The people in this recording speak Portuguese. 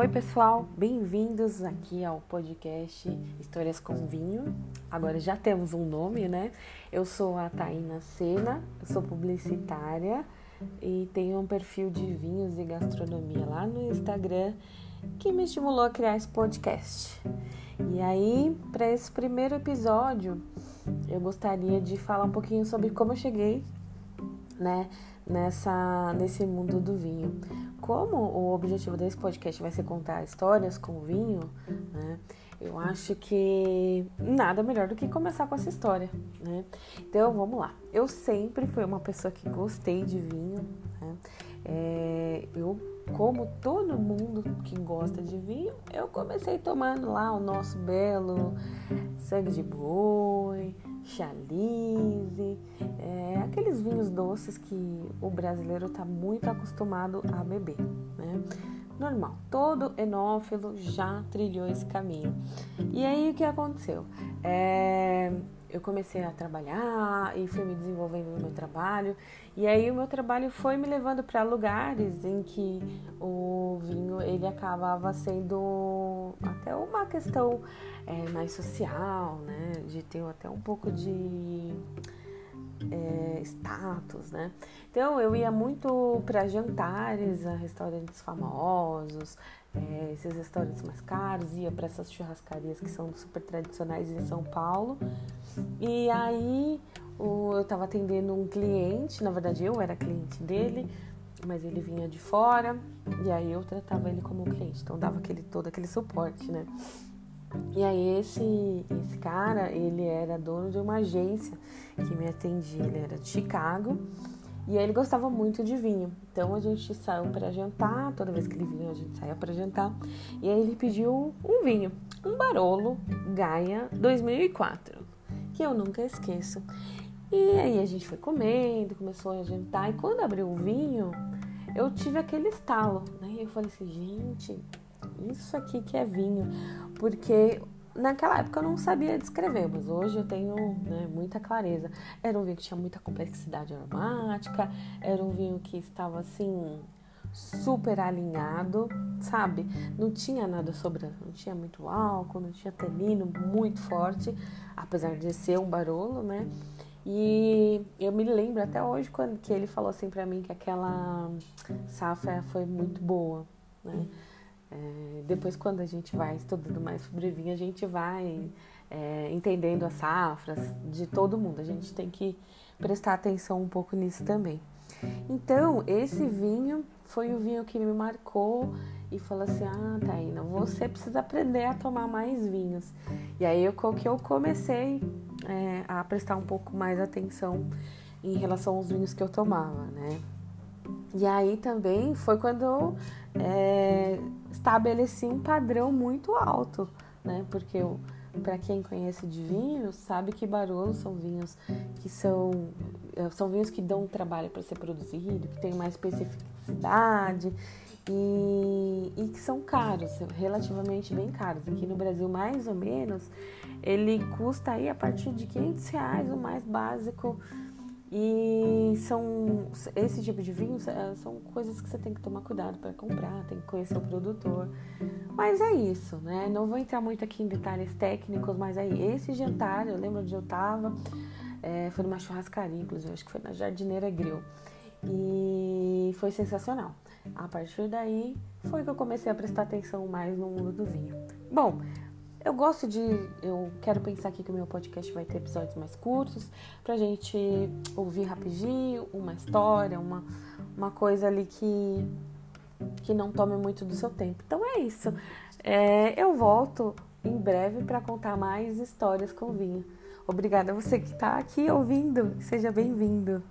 Oi, pessoal, bem-vindos aqui ao podcast Histórias com Vinho. Agora já temos um nome, né? Eu sou a Taina Sena, sou publicitária e tenho um perfil de vinhos e gastronomia lá no Instagram que me estimulou a criar esse podcast. E aí, para esse primeiro episódio, eu gostaria de falar um pouquinho sobre como eu cheguei, né, nessa nesse mundo do vinho como o objetivo desse podcast vai ser contar histórias com vinho, né? Eu acho que nada melhor do que começar com essa história, né? Então vamos lá. Eu sempre fui uma pessoa que gostei de vinho, né? É, eu, como todo mundo que gosta de vinho, eu comecei tomando lá o nosso belo sangue de boi, chalice, é, aqueles vinhos doces que o brasileiro está muito acostumado a beber, né? Normal, todo enófilo já trilhou esse caminho. E aí o que aconteceu? É, eu comecei a trabalhar e fui me desenvolvendo no meu trabalho. E aí o meu trabalho foi me levando para lugares em que o vinho ele acabava sendo até uma questão é, mais social, né? De ter até um pouco de é, status, né? Então eu ia muito para jantares a restaurantes famosos, é, esses restaurantes mais caros, ia para essas churrascarias que são super tradicionais em São Paulo. E aí o, eu estava atendendo um cliente, na verdade eu era cliente dele, mas ele vinha de fora, e aí eu tratava ele como cliente, então dava aquele, todo aquele suporte, né? E aí esse, esse cara, ele era dono de uma agência que me atendia, ele era de Chicago e aí ele gostava muito de vinho. Então a gente saiu para jantar, toda vez que ele vinha a gente saía para jantar. E aí ele pediu um vinho, um Barolo Gaia 2004, que eu nunca esqueço. E aí a gente foi comendo, começou a jantar e quando abriu o vinho, eu tive aquele estalo, né? Eu falei assim, gente, isso aqui que é vinho, porque naquela época eu não sabia descrever, mas hoje eu tenho né, muita clareza. Era um vinho que tinha muita complexidade aromática, era um vinho que estava assim super alinhado, sabe? Não tinha nada sobrando, não tinha muito álcool, não tinha tanino muito forte, apesar de ser um barolo, né? E eu me lembro até hoje quando que ele falou assim para mim que aquela safra foi muito boa, né? É, depois, quando a gente vai estudando mais sobre vinho, a gente vai é, entendendo as safras de todo mundo. A gente tem que prestar atenção um pouco nisso também. Então, esse vinho foi o vinho que me marcou e falou assim: Ah, Taina, você precisa aprender a tomar mais vinhos. E aí eu, que eu comecei é, a prestar um pouco mais atenção em relação aos vinhos que eu tomava, né? E aí também foi quando é, estabeleci um padrão muito alto, né? Porque para quem conhece de vinhos, sabe que Barolo são vinhos que são é, são vinhos que dão trabalho para ser produzido, que tem mais especificidade e, e, que são caros, relativamente bem caros. Aqui no Brasil, mais ou menos, ele custa aí a partir de 500 reais o mais básico e são esse tipo de vinhos é, são coisas que você tem que tomar cuidado para comprar, tem que conhecer o produtor. Mas é isso, né? Não vou entrar muito aqui em detalhes técnicos, mas aí esse jantar, eu lembro onde eu tava, é, foi numa churrascaria, inclusive, acho que foi na Jardineira Grill. E foi sensacional. A partir daí foi que eu comecei a prestar atenção mais no mundo do vinho. Bom, eu gosto de. Eu quero pensar aqui que o meu podcast vai ter episódios mais curtos, pra gente ouvir rapidinho, uma história, uma, uma coisa ali que, que não tome muito do seu tempo. Então é isso. É, eu volto em breve para contar mais histórias com vinho. Obrigada a você que está aqui ouvindo. Seja bem-vindo.